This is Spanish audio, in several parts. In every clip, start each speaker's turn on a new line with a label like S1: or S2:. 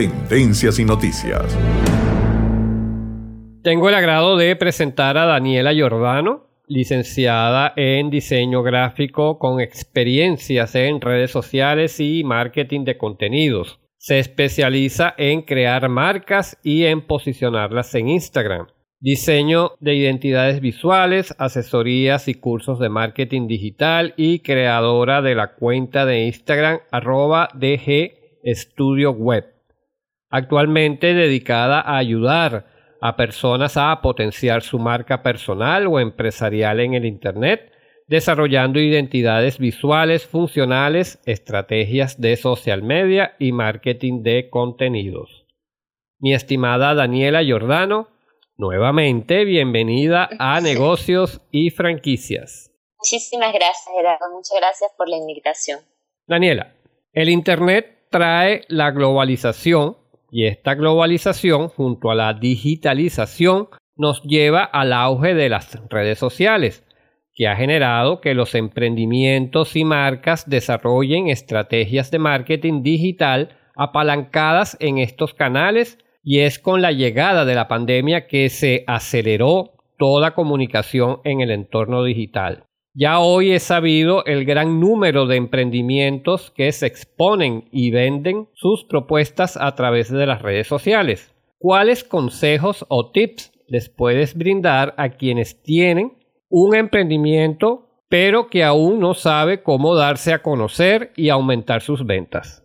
S1: Tendencias y noticias.
S2: Tengo el agrado de presentar a Daniela Giordano, licenciada en diseño gráfico con experiencias en redes sociales y marketing de contenidos. Se especializa en crear marcas y en posicionarlas en Instagram. Diseño de identidades visuales, asesorías y cursos de marketing digital y creadora de la cuenta de Instagram arroba DG Studio Web. Actualmente dedicada a ayudar a personas a potenciar su marca personal o empresarial en el Internet, desarrollando identidades visuales funcionales, estrategias de social media y marketing de contenidos. Mi estimada Daniela Giordano, nuevamente bienvenida a Negocios y Franquicias.
S3: Muchísimas gracias, Gerardo. Muchas gracias por la invitación.
S2: Daniela, el Internet trae la globalización y esta globalización junto a la digitalización nos lleva al auge de las redes sociales, que ha generado que los emprendimientos y marcas desarrollen estrategias de marketing digital apalancadas en estos canales y es con la llegada de la pandemia que se aceleró toda comunicación en el entorno digital. Ya hoy es sabido el gran número de emprendimientos que se exponen y venden sus propuestas a través de las redes sociales. ¿Cuáles consejos o tips les puedes brindar a quienes tienen un emprendimiento pero que aún no sabe cómo darse a conocer y aumentar sus ventas?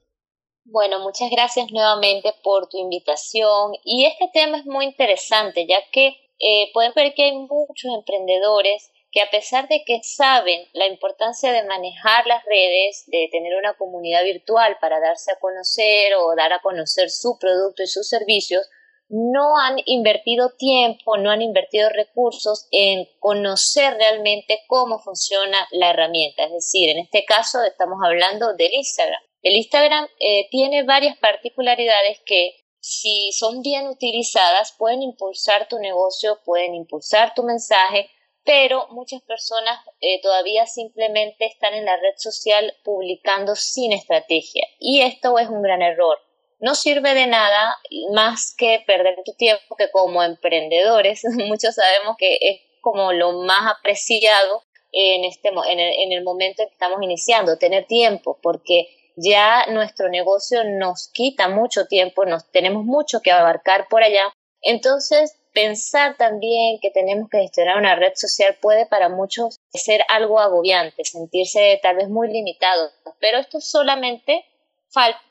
S3: Bueno, muchas gracias nuevamente por tu invitación y este tema es muy interesante ya que eh, pueden ver que hay muchos emprendedores que a pesar de que saben la importancia de manejar las redes, de tener una comunidad virtual para darse a conocer o dar a conocer su producto y sus servicios, no han invertido tiempo, no han invertido recursos en conocer realmente cómo funciona la herramienta. Es decir, en este caso estamos hablando del Instagram. El Instagram eh, tiene varias particularidades que si son bien utilizadas pueden impulsar tu negocio, pueden impulsar tu mensaje, pero muchas personas eh, todavía simplemente están en la red social publicando sin estrategia y esto es un gran error. No sirve de nada más que perder tu tiempo, que como emprendedores muchos sabemos que es como lo más apreciado en, este, en, el, en el momento en que estamos iniciando, tener tiempo, porque ya nuestro negocio nos quita mucho tiempo, nos tenemos mucho que abarcar por allá. Entonces, Pensar también que tenemos que gestionar una red social puede para muchos ser algo agobiante, sentirse tal vez muy limitado, pero esto solamente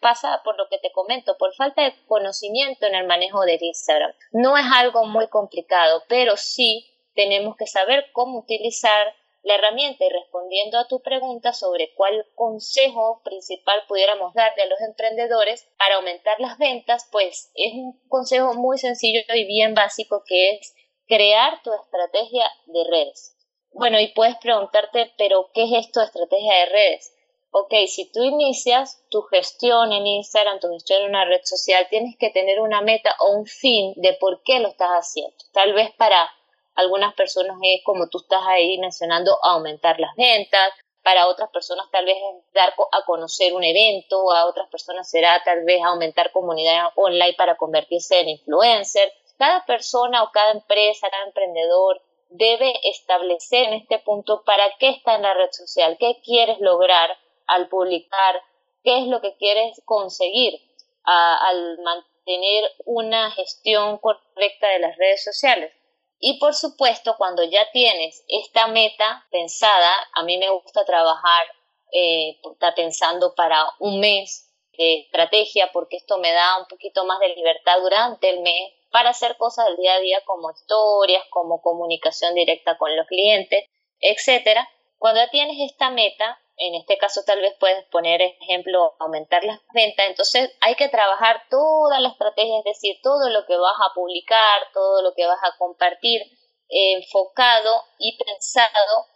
S3: pasa por lo que te comento, por falta de conocimiento en el manejo del Instagram. No es algo muy complicado, pero sí tenemos que saber cómo utilizar la herramienta y respondiendo a tu pregunta sobre cuál consejo principal pudiéramos darle a los emprendedores para aumentar las ventas, pues es un consejo muy sencillo y bien básico que es crear tu estrategia de redes. Bueno, y puedes preguntarte, pero ¿qué es esto de estrategia de redes? Ok, si tú inicias tu gestión en Instagram, tu gestión en una red social, tienes que tener una meta o un fin de por qué lo estás haciendo. Tal vez para algunas personas es como tú estás ahí mencionando, aumentar las ventas. Para otras personas tal vez es dar a conocer un evento, a otras personas será tal vez aumentar comunidad online para convertirse en influencer. Cada persona o cada empresa, cada emprendedor debe establecer en este punto para qué está en la red social, qué quieres lograr al publicar, qué es lo que quieres conseguir al mantener una gestión correcta de las redes sociales. Y por supuesto, cuando ya tienes esta meta pensada, a mí me gusta trabajar, eh, está pensando para un mes de estrategia, porque esto me da un poquito más de libertad durante el mes para hacer cosas del día a día como historias, como comunicación directa con los clientes, etcétera. Cuando ya tienes esta meta, en este caso tal vez puedes poner ejemplo aumentar las ventas, entonces hay que trabajar toda la estrategia, es decir, todo lo que vas a publicar, todo lo que vas a compartir, enfocado y pensado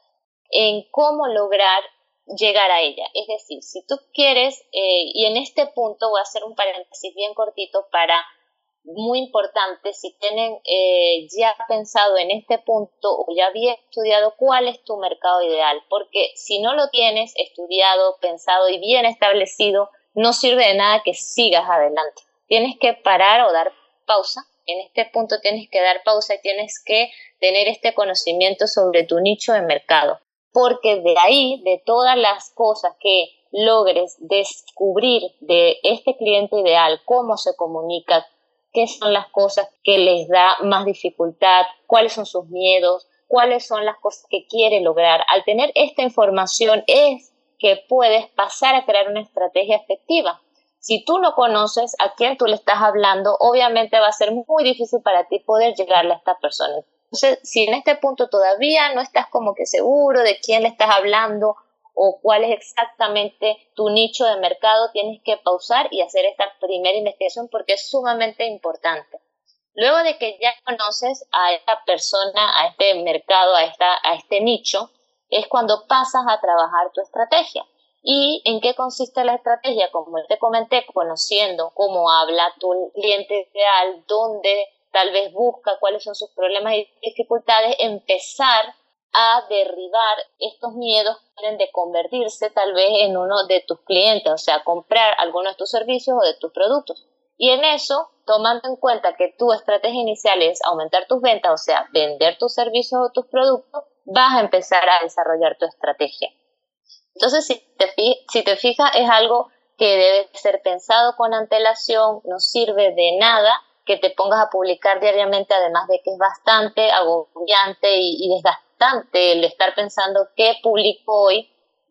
S3: en cómo lograr llegar a ella. Es decir, si tú quieres, eh, y en este punto voy a hacer un paréntesis bien cortito para muy importante si tienen eh, ya pensado en este punto o ya bien estudiado cuál es tu mercado ideal, porque si no lo tienes estudiado, pensado y bien establecido, no sirve de nada que sigas adelante. tienes que parar o dar pausa. En este punto tienes que dar pausa y tienes que tener este conocimiento sobre tu nicho de mercado. Porque de ahí, de todas las cosas que logres descubrir de este cliente ideal, cómo se comunica, qué son las cosas que les da más dificultad, cuáles son sus miedos, cuáles son las cosas que quiere lograr. Al tener esta información es que puedes pasar a crear una estrategia efectiva. Si tú no conoces a quién tú le estás hablando, obviamente va a ser muy difícil para ti poder llegarle a esta persona. Entonces, si en este punto todavía no estás como que seguro de quién le estás hablando o cuál es exactamente tu nicho de mercado, tienes que pausar y hacer esta primera investigación porque es sumamente importante. Luego de que ya conoces a esta persona, a este mercado, a, esta, a este nicho, es cuando pasas a trabajar tu estrategia. ¿Y en qué consiste la estrategia? Como te comenté, conociendo cómo habla tu cliente ideal, dónde tal vez busca, cuáles son sus problemas y dificultades, empezar a derribar estos miedos que tienen de convertirse tal vez en uno de tus clientes, o sea, comprar alguno de tus servicios o de tus productos. Y en eso, tomando en cuenta que tu estrategia inicial es aumentar tus ventas, o sea, vender tus servicios o tus productos, vas a empezar a desarrollar tu estrategia. Entonces, si te, si te fijas, es algo que debe ser pensado con antelación, no sirve de nada que te pongas a publicar diariamente, además de que es bastante agobiante y, y desgastante el estar pensando qué publico hoy,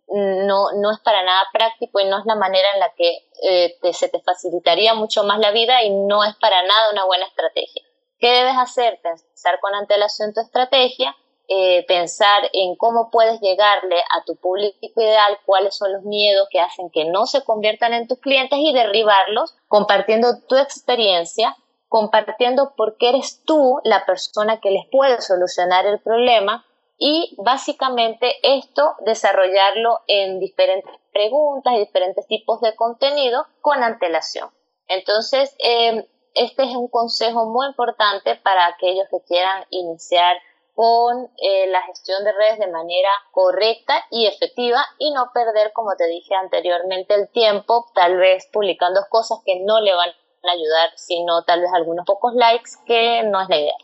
S3: no, no es para nada práctico y no es la manera en la que eh, se te facilitaría mucho más la vida y no es para nada una buena estrategia. ¿Qué debes hacer? Pensar con antelación tu estrategia, eh, pensar en cómo puedes llegarle a tu público ideal, cuáles son los miedos que hacen que no se conviertan en tus clientes y derribarlos, compartiendo tu experiencia, compartiendo por qué eres tú la persona que les puede solucionar el problema y básicamente esto desarrollarlo en diferentes preguntas y diferentes tipos de contenido con antelación. Entonces, eh, este es un consejo muy importante para aquellos que quieran iniciar con eh, la gestión de redes de manera correcta y efectiva y no perder, como te dije anteriormente, el tiempo tal vez publicando cosas que no le van a ayudar, sino tal vez algunos pocos likes, que no es la idea.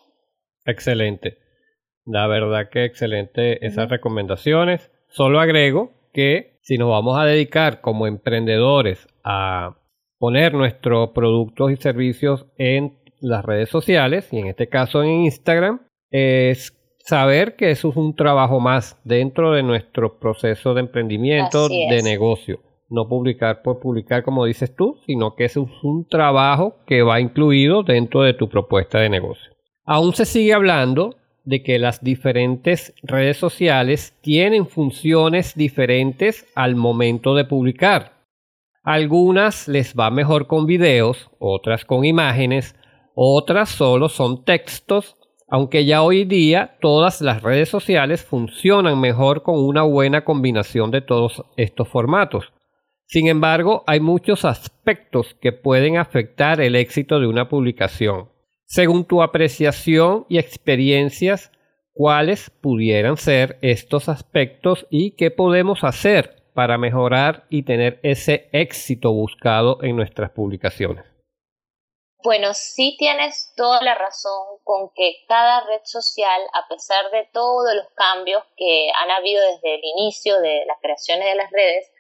S2: Excelente. La verdad que excelente esas recomendaciones. Solo agrego que si nos vamos a dedicar como emprendedores a poner nuestros productos y servicios en las redes sociales, y en este caso en Instagram, es saber que eso es un trabajo más dentro de nuestro proceso de emprendimiento, de negocio. No publicar por publicar como dices tú, sino que eso es un trabajo que va incluido dentro de tu propuesta de negocio. Aún se sigue hablando de que las diferentes redes sociales tienen funciones diferentes al momento de publicar. Algunas les va mejor con videos, otras con imágenes, otras solo son textos, aunque ya hoy día todas las redes sociales funcionan mejor con una buena combinación de todos estos formatos. Sin embargo, hay muchos aspectos que pueden afectar el éxito de una publicación. Según tu apreciación y experiencias, ¿cuáles pudieran ser estos aspectos y qué podemos hacer para mejorar y tener ese éxito buscado en nuestras publicaciones?
S3: Bueno, sí tienes toda la razón con que cada red social, a pesar de todos los cambios que han habido desde el inicio de las creaciones de las redes,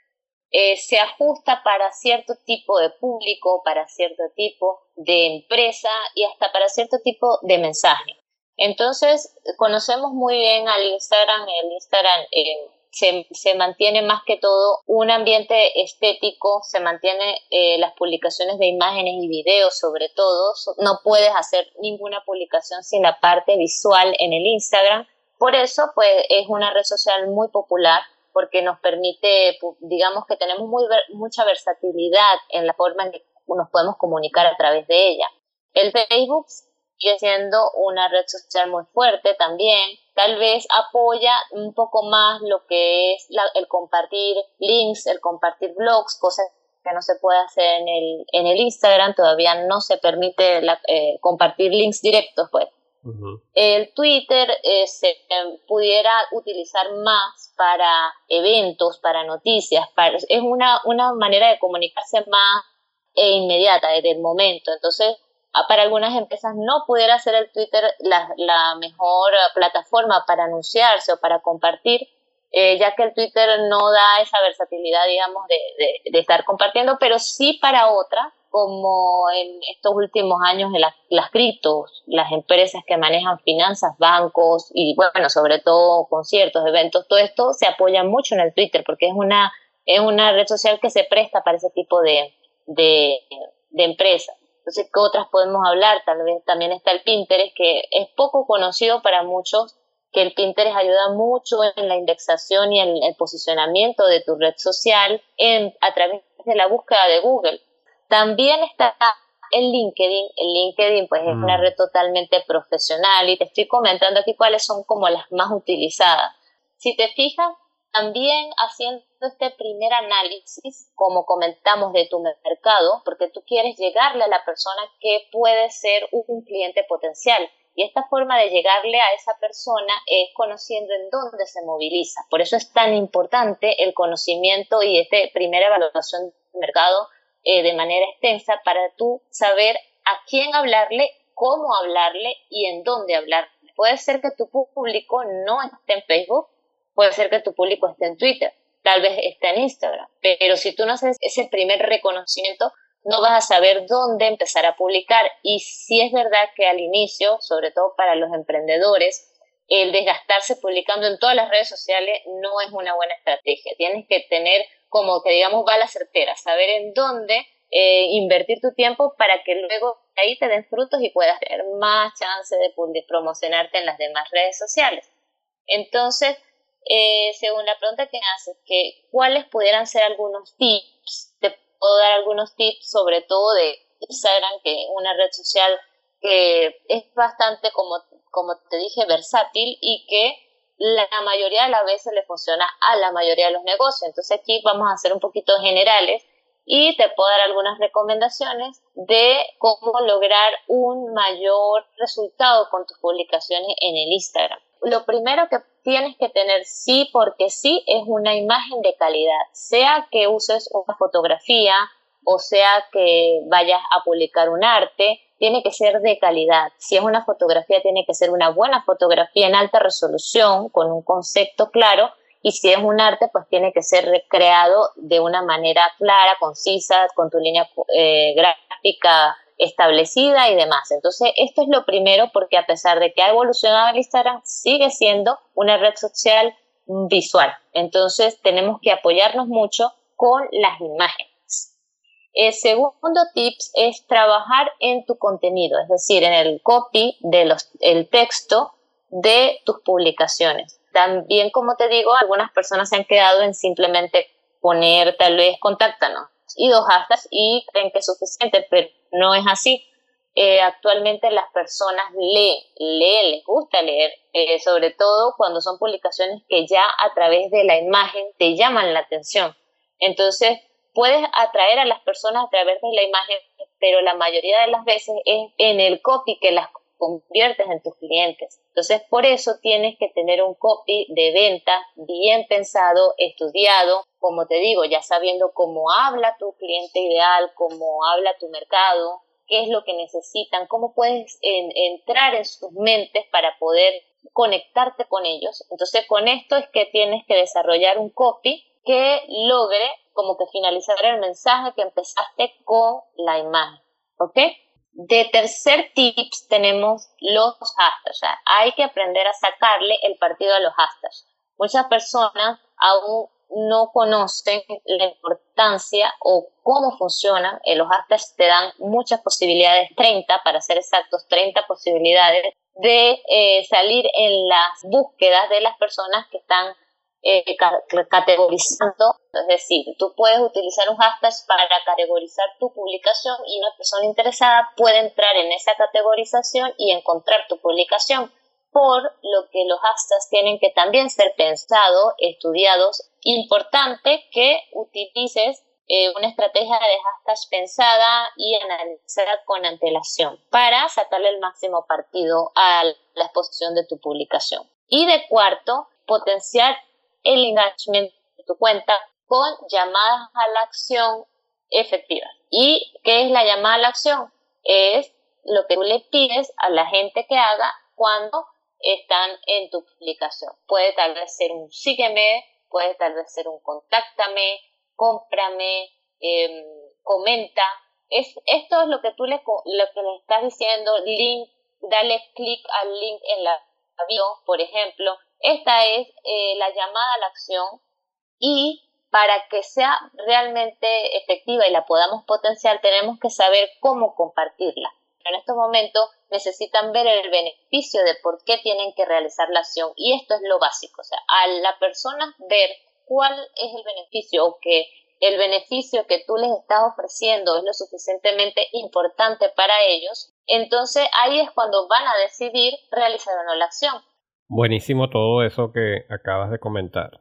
S3: eh, se ajusta para cierto tipo de público, para cierto tipo de empresa y hasta para cierto tipo de mensaje. Entonces, conocemos muy bien al Instagram, el Instagram eh, se, se, mantiene más que todo un ambiente estético, se mantiene eh, las publicaciones de imágenes y videos sobre todo, no puedes hacer ninguna publicación sin la parte visual en el Instagram, por eso pues es una red social muy popular porque nos permite, digamos que tenemos muy, mucha versatilidad en la forma en que nos podemos comunicar a través de ella. El Facebook sigue siendo una red social muy fuerte también, tal vez apoya un poco más lo que es el compartir links, el compartir blogs, cosas que no se puede hacer en el, en el Instagram, todavía no se permite eh, compartir links directos, pues. El Twitter eh, se eh, pudiera utilizar más para eventos, para noticias, para, es una, una manera de comunicarse más e inmediata, desde el momento. Entonces, para algunas empresas no pudiera ser el Twitter la, mejor plataforma para anunciarse o para compartir, eh, ya que el Twitter no da esa versatilidad, digamos, de, de, estar compartiendo, pero sí para otras, como en estos últimos años en las, criptos, las empresas que manejan finanzas, bancos y, bueno, sobre todo conciertos, eventos, todo esto se apoya mucho en el Twitter porque es una, es una red social que se presta para ese tipo de, de, de empresas. Entonces, ¿qué otras podemos hablar? Tal vez también está el Pinterest, que es poco conocido para muchos, que el Pinterest ayuda mucho en la indexación y en el posicionamiento de tu red social en, a través de la búsqueda de Google. También está el LinkedIn. El LinkedIn pues es una mm. red totalmente profesional y te estoy comentando aquí cuáles son como las más utilizadas. Si te fijas, también haciendo este primer análisis, como comentamos, de tu mercado, porque tú quieres llegarle a la persona que puede ser un cliente potencial. Y esta forma de llegarle a esa persona es conociendo en dónde se moviliza. Por eso es tan importante el conocimiento y esta primera evaluación del mercado eh, de manera extensa para tú saber a quién hablarle, cómo hablarle y en dónde hablarle. Puede ser que tu público no esté en Facebook, Puede ser que tu público esté en Twitter, tal vez esté en Instagram, pero si tú no haces ese primer reconocimiento, no vas a saber dónde empezar a publicar. Y si es verdad que al inicio, sobre todo para los emprendedores, el desgastarse publicando en todas las redes sociales no es una buena estrategia. Tienes que tener como que digamos balas certeras, saber en dónde eh, invertir tu tiempo para que luego ahí te den frutos y puedas tener más chance de, de promocionarte en las demás redes sociales. Entonces, eh, según la pregunta que haces, que cuáles pudieran ser algunos tips, te puedo dar algunos tips sobre todo de Instagram, que es una red social que es bastante, como, como te dije, versátil y que la mayoría de las veces le funciona a la mayoría de los negocios. Entonces aquí vamos a hacer un poquito generales y te puedo dar algunas recomendaciones de cómo lograr un mayor resultado con tus publicaciones en el Instagram. Lo primero que tienes que tener sí porque sí es una imagen de calidad, sea que uses una fotografía o sea que vayas a publicar un arte, tiene que ser de calidad. Si es una fotografía, tiene que ser una buena fotografía en alta resolución, con un concepto claro, y si es un arte, pues tiene que ser recreado de una manera clara, concisa, con tu línea eh, gráfica establecida y demás. Entonces, esto es lo primero porque a pesar de que ha evolucionado el Instagram, sigue siendo una red social visual. Entonces, tenemos que apoyarnos mucho con las imágenes. El segundo tips es trabajar en tu contenido, es decir, en el copy del el texto de tus publicaciones. También, como te digo, algunas personas se han quedado en simplemente poner tal vez contáctanos y dos hashtags y creen que es suficiente, pero no es así. Eh, actualmente las personas leen, leen, les gusta leer, eh, sobre todo cuando son publicaciones que ya a través de la imagen te llaman la atención. Entonces, puedes atraer a las personas a través de la imagen, pero la mayoría de las veces es en el copy que las conviertes en tus clientes. Entonces, por eso tienes que tener un copy de venta bien pensado, estudiado, como te digo, ya sabiendo cómo habla tu cliente ideal, cómo habla tu mercado, qué es lo que necesitan, cómo puedes entrar en sus mentes para poder conectarte con ellos. Entonces, con esto es que tienes que desarrollar un copy que logre como que finalizar el mensaje que empezaste con la imagen. ¿Ok? De tercer tips tenemos los hashtags. hay que aprender a sacarle el partido a los hashtags. Muchas personas aún no conocen la importancia o cómo funcionan. Eh, los hashtags te dan muchas posibilidades, 30 para ser exactos, 30 posibilidades de eh, salir en las búsquedas de las personas que están eh, categorizando, es decir, tú puedes utilizar un hashtag para categorizar tu publicación y una persona interesada puede entrar en esa categorización y encontrar tu publicación, por lo que los hashtags tienen que también ser pensados, estudiados. Importante que utilices eh, una estrategia de hashtags pensada y analizada con antelación para sacarle el máximo partido a la exposición de tu publicación. Y de cuarto, potenciar el engagement de tu cuenta con llamadas a la acción efectivas. ¿Y qué es la llamada a la acción? Es lo que tú le pides a la gente que haga cuando están en tu publicación. Puede tal vez ser un sígueme, puede tal vez ser un contáctame, cómprame, em, comenta. Es, esto es lo que tú le, lo que estás diciendo, link, dale clic al link en la bio, por ejemplo. Esta es eh, la llamada a la acción y para que sea realmente efectiva y la podamos potenciar, tenemos que saber cómo compartirla. En estos momentos necesitan ver el beneficio de por qué tienen que realizar la acción y esto es lo básico, o sea, a la persona ver cuál es el beneficio o que el beneficio que tú les estás ofreciendo es lo suficientemente importante para ellos, entonces ahí es cuando van a decidir realizar o no la acción.
S2: Buenísimo todo eso que acabas de comentar.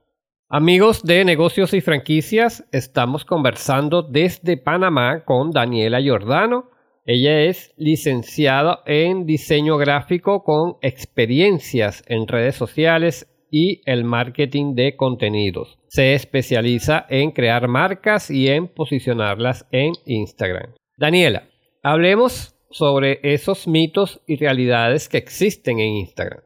S2: Amigos de negocios y franquicias, estamos conversando desde Panamá con Daniela Giordano. Ella es licenciada en diseño gráfico con experiencias en redes sociales y el marketing de contenidos. Se especializa en crear marcas y en posicionarlas en Instagram. Daniela, hablemos sobre esos mitos y realidades que existen en Instagram.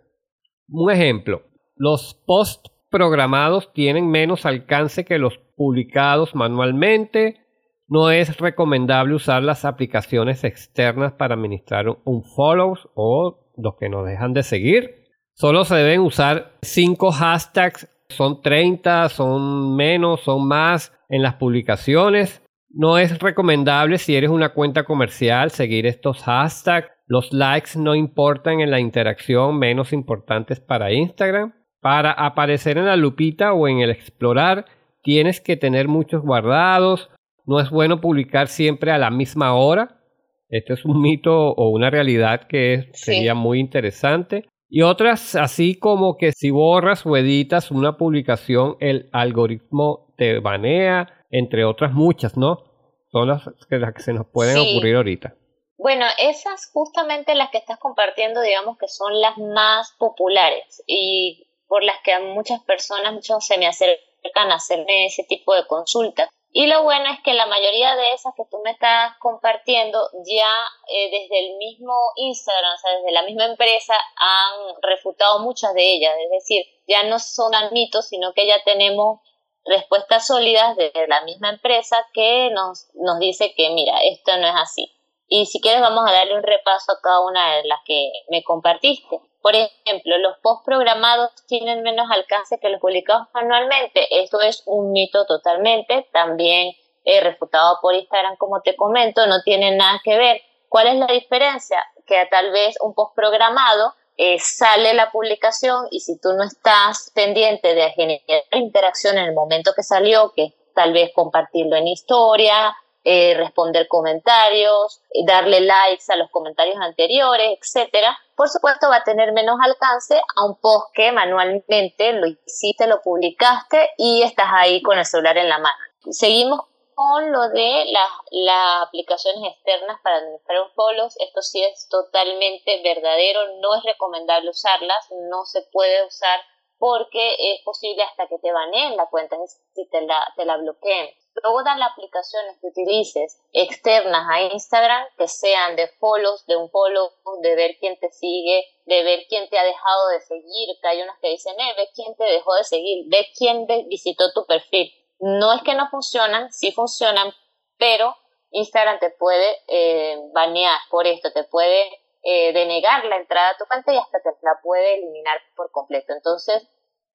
S2: Un ejemplo, los posts programados tienen menos alcance que los publicados manualmente. No es recomendable usar las aplicaciones externas para administrar un follow o los que nos dejan de seguir. Solo se deben usar 5 hashtags, son 30, son menos, son más en las publicaciones. No es recomendable si eres una cuenta comercial seguir estos hashtags. Los likes no importan en la interacción menos importantes para Instagram. Para aparecer en la lupita o en el explorar tienes que tener muchos guardados. No es bueno publicar siempre a la misma hora. Este es un mito o una realidad que sería muy interesante. Y otras, así como que si borras o editas una publicación, el algoritmo te banea, entre otras muchas, ¿no? Son las que, las que se nos pueden ocurrir ahorita.
S3: Bueno, esas justamente las que estás compartiendo, digamos que son las más populares. Y por las que muchas personas, muchos se me acercan a hacerme ese tipo de consultas. Y lo bueno es que la mayoría de esas que tú me estás compartiendo ya eh, desde el mismo Instagram, o sea, desde la misma empresa, han refutado muchas de ellas. Es decir, ya no son mitos, sino que ya tenemos respuestas sólidas desde la misma empresa que nos, nos dice que, mira, esto no es así. Y si quieres vamos a darle un repaso a cada una de las que me compartiste. Por ejemplo, los post programados tienen menos alcance que los publicados manualmente. Esto es un mito totalmente, también he refutado por Instagram, como te comento, no tiene nada que ver. ¿Cuál es la diferencia? Que tal vez un post programado eh, sale la publicación y si tú no estás pendiente de generar interacción en el momento que salió, que tal vez compartirlo en historia, eh, responder comentarios, darle likes a los comentarios anteriores, etcétera, por supuesto va a tener menos alcance a un post que manualmente lo hiciste, lo publicaste y estás ahí con el celular en la mano. Seguimos con lo de las, aplicaciones externas para administrar un follow. Esto sí es totalmente verdadero, no es recomendable usarlas, no se puede usar porque es posible hasta que te baneen la cuenta, es te la, te la bloqueen todas las aplicaciones que utilices externas a Instagram, que sean de follows, de un follow, de ver quién te sigue, de ver quién te ha dejado de seguir, que hay unas que dicen, eh, ve quién te dejó de seguir, ve quién visitó tu perfil. No es que no funcionan, sí funcionan, pero Instagram te puede eh, banear por esto, te puede eh, denegar la entrada a tu cuenta y hasta te la puede eliminar por completo. Entonces,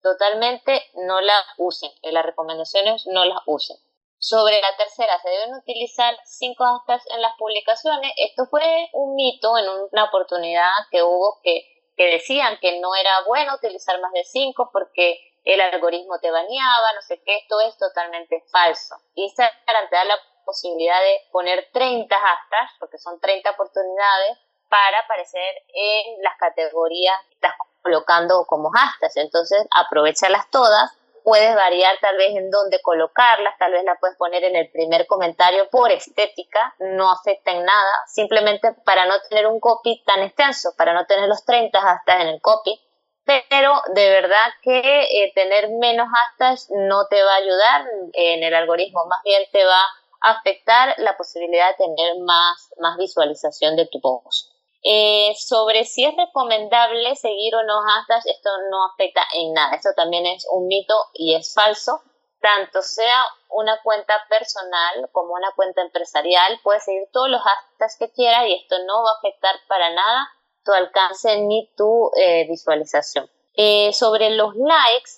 S3: totalmente no la usen. Las recomendaciones no las usen. Sobre la tercera, se deben utilizar cinco hashtags en las publicaciones. Esto fue un mito en una oportunidad que hubo que, que decían que no era bueno utilizar más de cinco porque el algoritmo te baneaba, no sé qué, esto es totalmente falso. Instagram te da la posibilidad de poner 30 hashtags, porque son 30 oportunidades, para aparecer en las categorías que estás colocando como hashtags. Entonces, aprovechalas todas puedes variar tal vez en dónde colocarlas, tal vez la puedes poner en el primer comentario por estética, no afecta en nada, simplemente para no tener un copy tan extenso, para no tener los 30 hasta en el copy, pero de verdad que eh, tener menos hashtags no te va a ayudar en el algoritmo, más bien te va afectar la posibilidad de tener más, más visualización de tu post. Eh, sobre si es recomendable seguir o no hashtags, esto no afecta en nada. Esto también es un mito y es falso. Tanto sea una cuenta personal como una cuenta empresarial, puedes seguir todos los hashtags que quieras y esto no va a afectar para nada tu alcance ni tu eh, visualización. Eh, sobre los likes,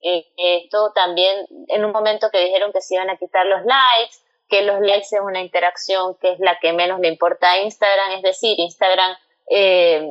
S3: esto también en un momento que dijeron que se iban a quitar los likes, que los likes es una interacción que es la que menos le importa a Instagram, es decir, Instagram eh,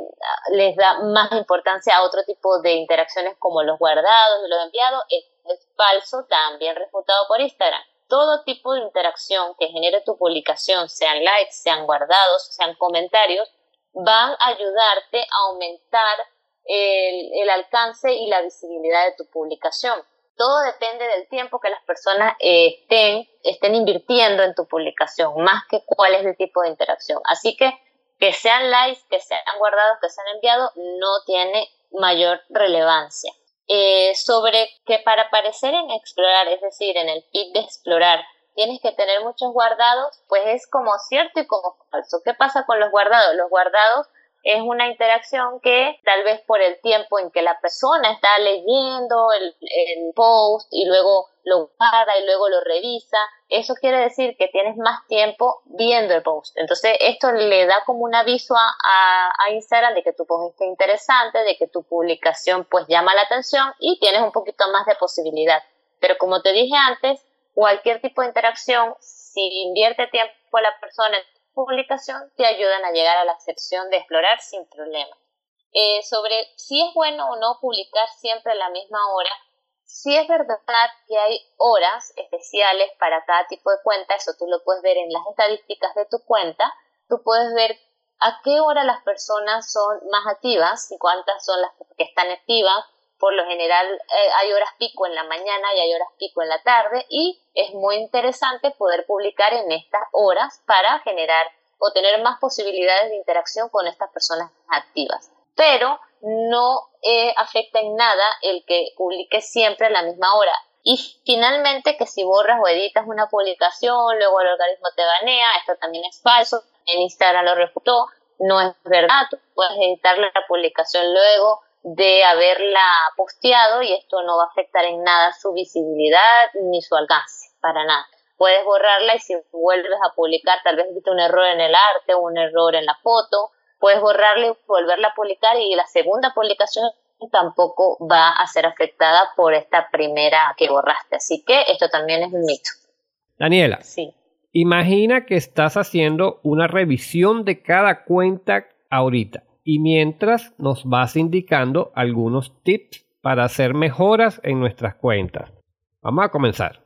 S3: les da más importancia a otro tipo de interacciones como los guardados y los enviados, es, es falso, también refutado por Instagram. Todo tipo de interacción que genere tu publicación, sean likes, sean guardados, sean comentarios, van a ayudarte a aumentar el, el alcance y la visibilidad de tu publicación todo depende del tiempo que las personas eh, estén, estén invirtiendo en tu publicación, más que cuál es el tipo de interacción. Así que que sean likes, que sean guardados, que sean enviados, no tiene mayor relevancia. Eh, sobre que para aparecer en explorar, es decir, en el feed de explorar, tienes que tener muchos guardados, pues es como cierto y como falso. ¿Qué pasa con los guardados? Los guardados es una interacción que tal vez por el tiempo en que la persona está leyendo el, post y luego lo guarda y luego lo revisa, eso quiere decir que tienes más tiempo viendo el post. Entonces esto le da como un aviso a, a, Instagram de que tu post está interesante, de que tu publicación pues llama la atención y tienes un poquito más de posibilidad. Pero como te dije antes, cualquier tipo de interacción, si invierte tiempo la persona publicación te ayudan a llegar a la sección de explorar sin problema. Eh, sobre si es bueno o no publicar siempre a la misma hora, si es verdad que hay horas especiales para cada tipo de cuenta, eso tú lo puedes ver en las estadísticas de tu cuenta, tú puedes ver a qué hora las personas son más activas y cuántas son las que están activas. Por lo general eh, hay horas pico en la mañana y hay horas pico en la tarde y es muy interesante poder publicar en estas horas para generar o tener más posibilidades de interacción con estas personas activas. Pero no eh, afecta en nada el que publique siempre a la misma hora. Y finalmente que si borras o editas una publicación, luego el algoritmo te banea, esto también es falso, en Instagram lo refutó, no es verdad, puedes editar la publicación luego de haberla posteado y esto no va a afectar en nada su visibilidad ni su alcance, para nada. Puedes borrarla y si vuelves a publicar, tal vez viste un error en el arte o un error en la foto, puedes borrarla y volverla a publicar y la segunda publicación tampoco va a ser afectada por esta primera que borraste. Así que esto también es un mito.
S2: Daniela. Sí. Imagina que estás haciendo una revisión de cada cuenta ahorita y mientras nos vas indicando algunos tips para hacer mejoras en nuestras cuentas. Vamos a comenzar.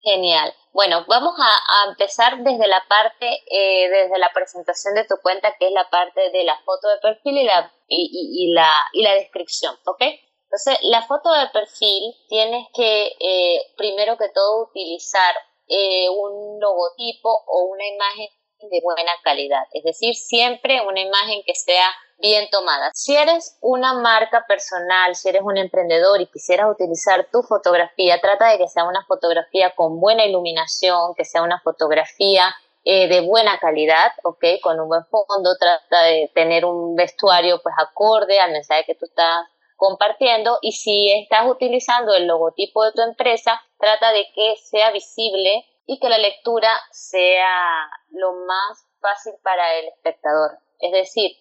S3: Genial. Bueno, vamos a, empezar desde la parte, eh, desde la presentación de tu cuenta, que es la parte de la foto de perfil y la, y, la, y la descripción, ¿ok? Entonces, la foto de perfil tienes que, eh, primero que todo, utilizar eh, un logotipo o una imagen de buena calidad, es decir, siempre una imagen que sea bien tomada. Si eres una marca personal, si eres un emprendedor y quisieras utilizar tu fotografía, trata de que sea una fotografía con buena iluminación, que sea una fotografía eh, de buena calidad, ¿ok? Con un buen fondo, trata de tener un vestuario pues acorde al mensaje que tú estás compartiendo y si estás utilizando el logotipo de tu empresa, trata de que sea visible y que la lectura sea lo más fácil para el espectador. Es decir,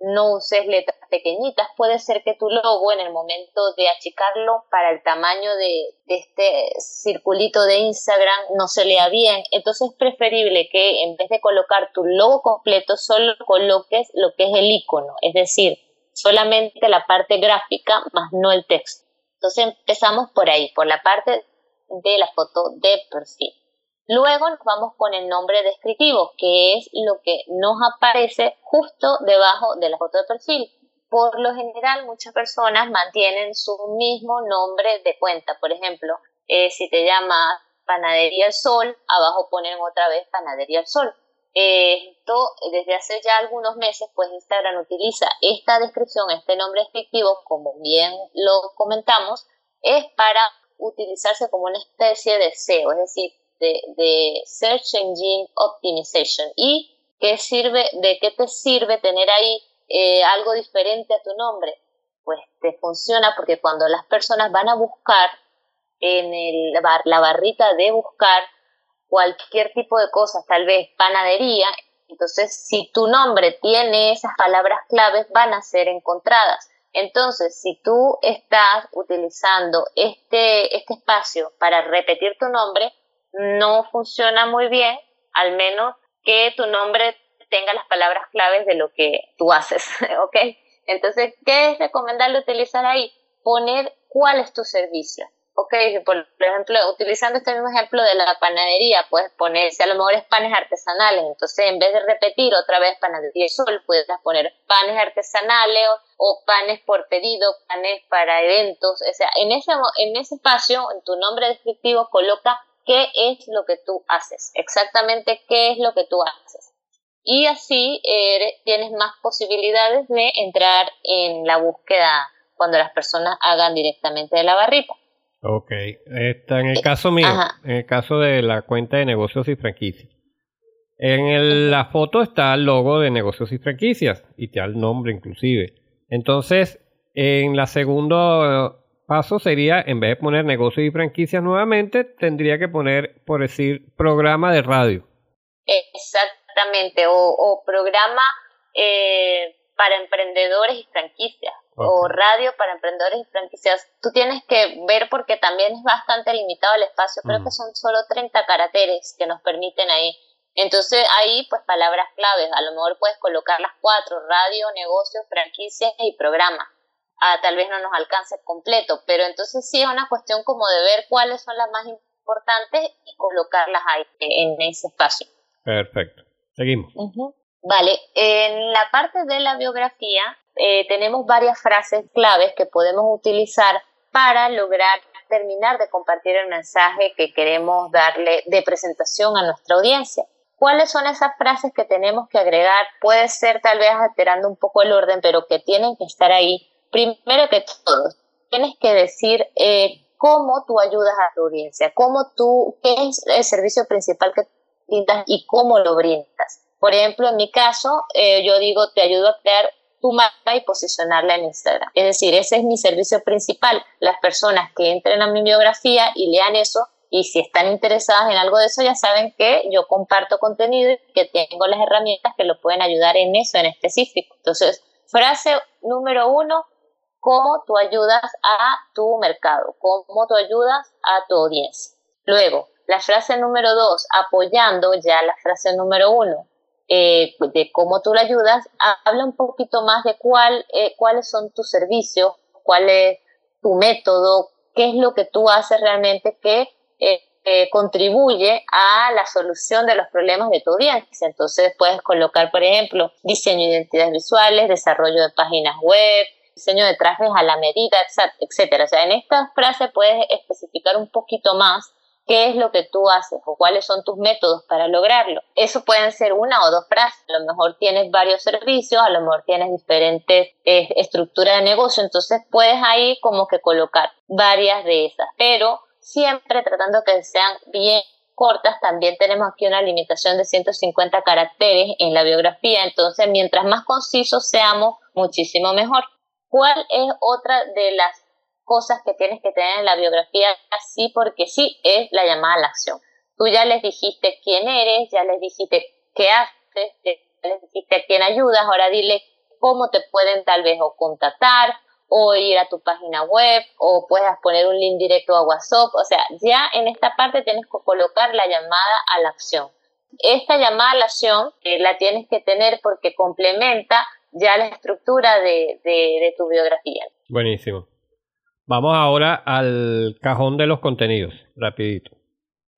S3: no uses letras pequeñitas. Puede ser que tu logo en el momento de achicarlo para el tamaño de, este circulito de Instagram no se lea bien. Entonces es preferible que en vez de colocar tu logo completo, solo coloques lo que es el icono, es decir, solamente la parte gráfica más no el texto. Entonces empezamos por ahí, por la parte de la foto de perfil. Luego nos vamos con el nombre descriptivo, que es lo que nos aparece justo debajo de la foto de perfil. Por lo general, muchas personas mantienen su mismo nombre de cuenta. Por ejemplo, eh, si te llamas Panadería El Sol, abajo ponen otra vez Panadería El Sol. esto desde hace ya algunos meses, pues Instagram utiliza esta descripción, este nombre descriptivo, como bien lo comentamos, es para utilizarse como una especie de SEO, es decir, de, Search Engine Optimization y qué sirve, de qué te sirve tener ahí eh, algo diferente a tu nombre. Pues te funciona porque cuando las personas van a buscar en el, la barrita de buscar cualquier tipo de cosas, tal vez panadería, entonces si tu nombre tiene esas palabras claves van a ser encontradas. Entonces, si tú estás utilizando este, este espacio para repetir tu nombre, no funciona muy bien, al menos que tu nombre tenga las palabras claves de lo que tú haces, ¿ok? Entonces, ¿qué es recomendable utilizar ahí? Poner cuál es tu servicio ok, por, ejemplo, utilizando este mismo ejemplo de la panadería, puedes poner, si a lo mejor es panes artesanales, entonces en vez de repetir otra vez panadería sol, puedes poner panes artesanales o, panes por pedido, panes para eventos, o sea, en ese, en ese espacio, en tu nombre descriptivo, coloca qué es lo que tú haces, exactamente qué es lo que tú haces. Y así tienes más posibilidades de entrar en la búsqueda cuando las personas hagan directamente de la barrita.
S2: Ok, está en el caso mío, en el caso de la cuenta de negocios y franquicias. En la foto está el logo de negocios y franquicias y te da el nombre inclusive. Entonces, en la segundo paso sería, en vez de poner negocios y franquicias nuevamente, tendría que poner, por decir, programa de radio.
S3: Exactamente, o, programa eh, para emprendedores y franquicias o radio para emprendedores y franquicias. Tú tienes que ver porque también es bastante limitado el espacio, creo que son solo 30 caracteres que nos permiten ahí. Entonces ahí pues palabras claves, a lo mejor puedes colocar las cuatro, radio, negocios, franquicias y programa. Ah, tal vez no nos alcance completo, pero entonces sí es una cuestión como de ver cuáles son las más importantes y colocarlas ahí en ese espacio.
S2: Perfecto. Seguimos.
S3: Vale, en la parte de la biografía eh, tenemos varias frases claves que podemos utilizar para lograr terminar de compartir el mensaje que queremos darle de presentación a nuestra audiencia. ¿Cuáles son esas frases que tenemos que agregar? Puede ser tal vez alterando un poco el orden, pero que tienen que estar ahí. Primero que todo, tienes que decir eh, cómo tú ayudas a tu audiencia, cómo tú, qué es el servicio principal que brindas y cómo lo brindas. Por ejemplo, en mi caso, eh, yo digo, te ayudo a crear tu marca y posicionarla en Instagram. Es decir, ese es mi servicio principal. Las personas que entren a mi biografía y lean eso, y si están interesadas en algo de eso, ya saben que yo comparto contenido y que tengo las herramientas que lo pueden ayudar en eso en específico. Entonces, frase número uno, cómo tú ayudas a tu mercado, cómo tú ayudas a tu audiencia. Luego, la frase número dos, apoyando ya la frase número uno, eh, de cómo tú la ayudas, habla un poquito más de cuál, eh, cuáles son tus servicios, cuál es tu método, qué es lo que tú haces realmente que eh, contribuye a la solución de los problemas de tu audiencia. Entonces puedes colocar, por ejemplo, diseño de identidades visuales, desarrollo de páginas web, diseño de trajes a la medida, etcétera. O sea, en esta frase puedes especificar un poquito más qué es lo que tú haces o cuáles son tus métodos para lograrlo. Eso pueden ser una o dos frases. A lo mejor tienes varios servicios, a lo mejor tienes diferentes eh, estructuras de negocio, entonces puedes ahí como que colocar varias de esas, pero siempre tratando que sean bien cortas, también tenemos aquí una limitación de 150 caracteres en la biografía, entonces mientras más concisos seamos, muchísimo mejor. ¿Cuál es otra de las cosas que tienes que tener en la biografía, así porque sí, es la llamada a la acción. Tú ya les dijiste quién eres, ya les dijiste qué haces, ya les dijiste a quién ayudas, ahora dile cómo te pueden tal vez o contactar o ir a tu página web o puedas poner un link directo a WhatsApp. O sea, ya en esta parte tienes que colocar la llamada a la acción. Esta llamada a la acción eh, la tienes que tener porque complementa ya la estructura de, de tu biografía.
S2: Buenísimo. Vamos ahora al cajón de los contenidos, rapidito.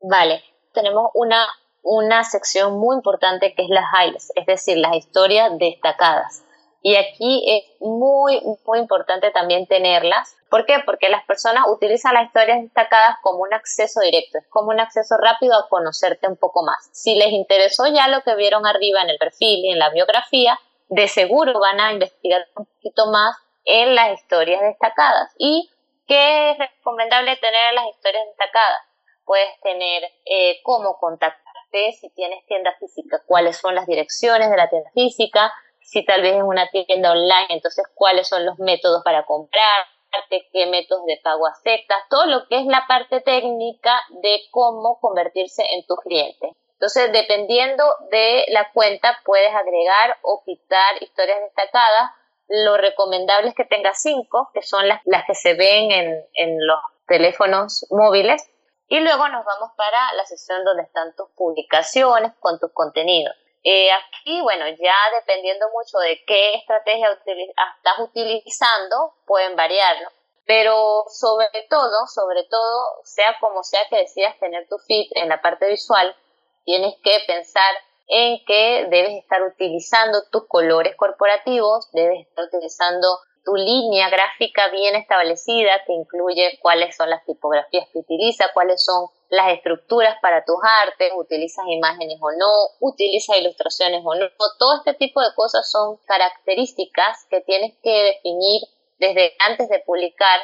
S3: Vale, tenemos una, una sección muy importante que es las highlights, es decir, las historias destacadas. Y aquí es muy, muy importante también tenerlas. ¿Por qué? Porque las personas utilizan las historias destacadas como un acceso directo, es como un acceso rápido a conocerte un poco más. Si les interesó ya lo que vieron arriba en el perfil y en la biografía, de seguro van a investigar un poquito más en las historias destacadas. Y ¿Qué es recomendable tener en las historias destacadas? puedes tener eh, cómo contactarte, si tienes tienda física, cuáles son las direcciones de la tienda física, si tal vez es una tienda online, entonces cuáles son los métodos para comprar, qué métodos de pago aceptas, todo lo que es la parte técnica de cómo convertirse en tu cliente. Entonces, dependiendo de la cuenta, puedes agregar o quitar historias destacadas. Lo recomendable es que tengas cinco, que son las, las que se ven en, en los teléfonos móviles. Y luego nos vamos para la sección donde están tus publicaciones con tus contenidos. Eh, aquí, bueno, ya dependiendo mucho de qué estrategia estás utilizando, pueden variar, Pero sobre todo, sobre todo, sea como sea que decidas tener tu feed en la parte visual, tienes que pensar en que debes estar utilizando tus colores corporativos, debes estar utilizando tu línea gráfica bien establecida que incluye cuáles son las tipografías que utiliza, cuáles son las estructuras para tus artes, utilizas imágenes o no, utilizas ilustraciones o no. Todo este tipo de cosas son características que tienes que definir desde antes de publicar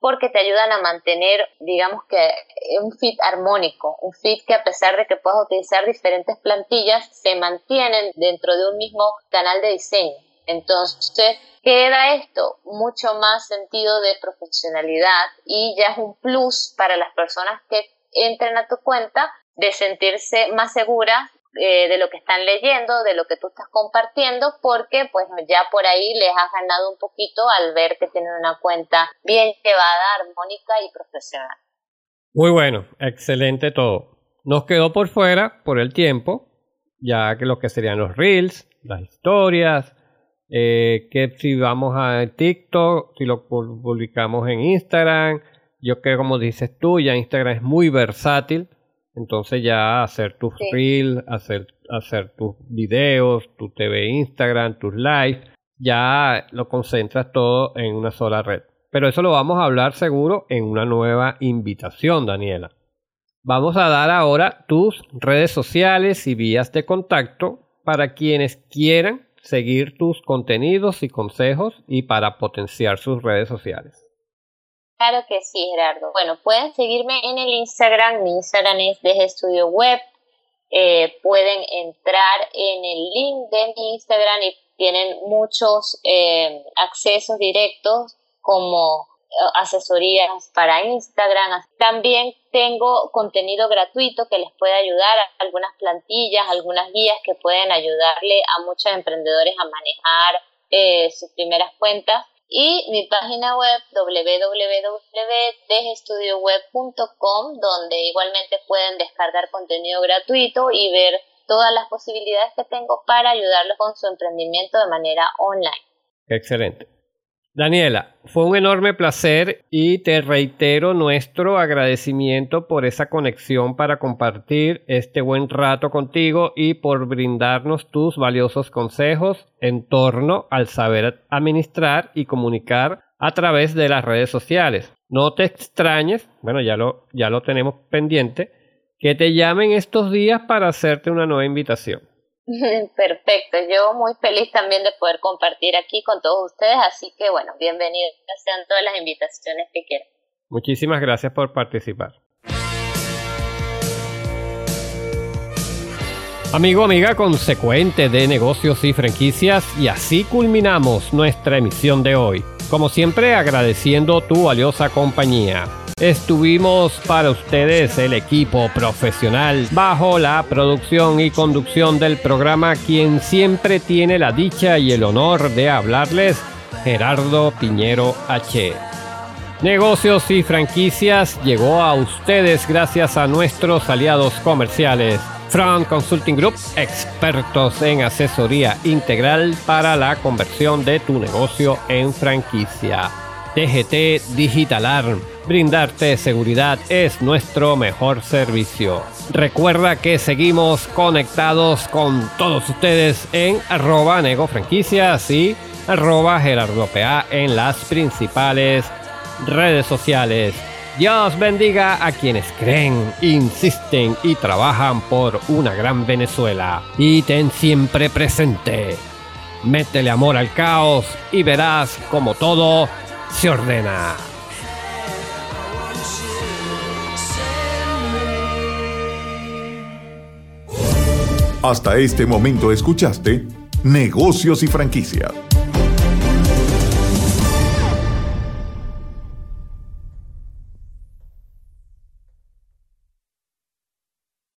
S3: porque te ayudan a mantener, digamos que, un fit armónico, un fit que a pesar de que puedas utilizar diferentes plantillas, se mantienen dentro de un mismo canal de diseño. Entonces, queda esto mucho más sentido de profesionalidad y ya es un plus para las personas que entren a tu cuenta de sentirse más seguras eh, de lo que están leyendo, de lo que tú estás compartiendo, porque pues ya por ahí les has ganado un poquito al ver que tienen una cuenta bien llevada, armónica y profesional.
S2: Muy bueno, excelente todo. Nos quedó por fuera por el tiempo, ya que lo que serían los reels, las historias, eh, que si vamos a TikTok, si lo publicamos en Instagram, yo creo como dices tú, ya Instagram es muy versátil entonces ya hacer tus reels, hacer, hacer tus videos, tu TV Instagram, tus live, ya lo concentras todo en una sola red. Pero eso lo vamos a hablar seguro en una nueva invitación, Daniela. Vamos a dar ahora tus redes sociales y vías de contacto para quienes quieran seguir tus contenidos y consejos y para potenciar sus redes sociales.
S3: Claro que sí, Gerardo. Bueno, pueden seguirme en el Instagram. Mi Instagram es desde estudio web. Eh, pueden entrar en el link de mi Instagram y tienen muchos eh, accesos directos como eh, asesorías para Instagram. También tengo contenido gratuito que les puede ayudar, algunas plantillas, algunas guías que pueden ayudarle a muchos emprendedores a manejar sus primeras cuentas y mi página web www.degestudioweb.com donde igualmente pueden descargar contenido gratuito y ver todas las posibilidades que tengo para ayudarlos con su emprendimiento de manera online.
S2: Excelente. Daniela, fue un enorme placer y te reitero nuestro agradecimiento por esa conexión para compartir este buen rato contigo y por brindarnos tus valiosos consejos en torno al saber administrar y comunicar a través de las redes sociales. No te extrañes, bueno, ya lo, ya lo tenemos pendiente, que te llamen estos días para hacerte una nueva invitación.
S3: Perfecto, yo muy feliz también de poder compartir aquí con todos ustedes, así que bueno, bienvenidos sean todas las invitaciones que quieran.
S2: Muchísimas gracias por participar. Amigo, amiga consecuente de negocios y franquicias, y así culminamos nuestra emisión de hoy. Como siempre, agradeciendo tu valiosa compañía. Estuvimos para ustedes el equipo profesional bajo la producción y conducción del programa quien siempre tiene la dicha y el honor de hablarles, Gerardo Piñero H. Negocios y franquicias llegó a ustedes gracias a nuestros aliados comerciales. Front Consulting Group, expertos en asesoría integral para la conversión de tu negocio en franquicia. TGT Digital Arm Brindarte seguridad es nuestro mejor servicio. Recuerda que seguimos conectados con todos ustedes en arroba negofranquicias y arroba gerardopea en las principales redes sociales. Dios bendiga a quienes creen, insisten y trabajan por una gran Venezuela. Y ten siempre presente. Métele amor al caos y verás como todo se ordena.
S1: Hasta este momento escuchaste Negocios y Franquicias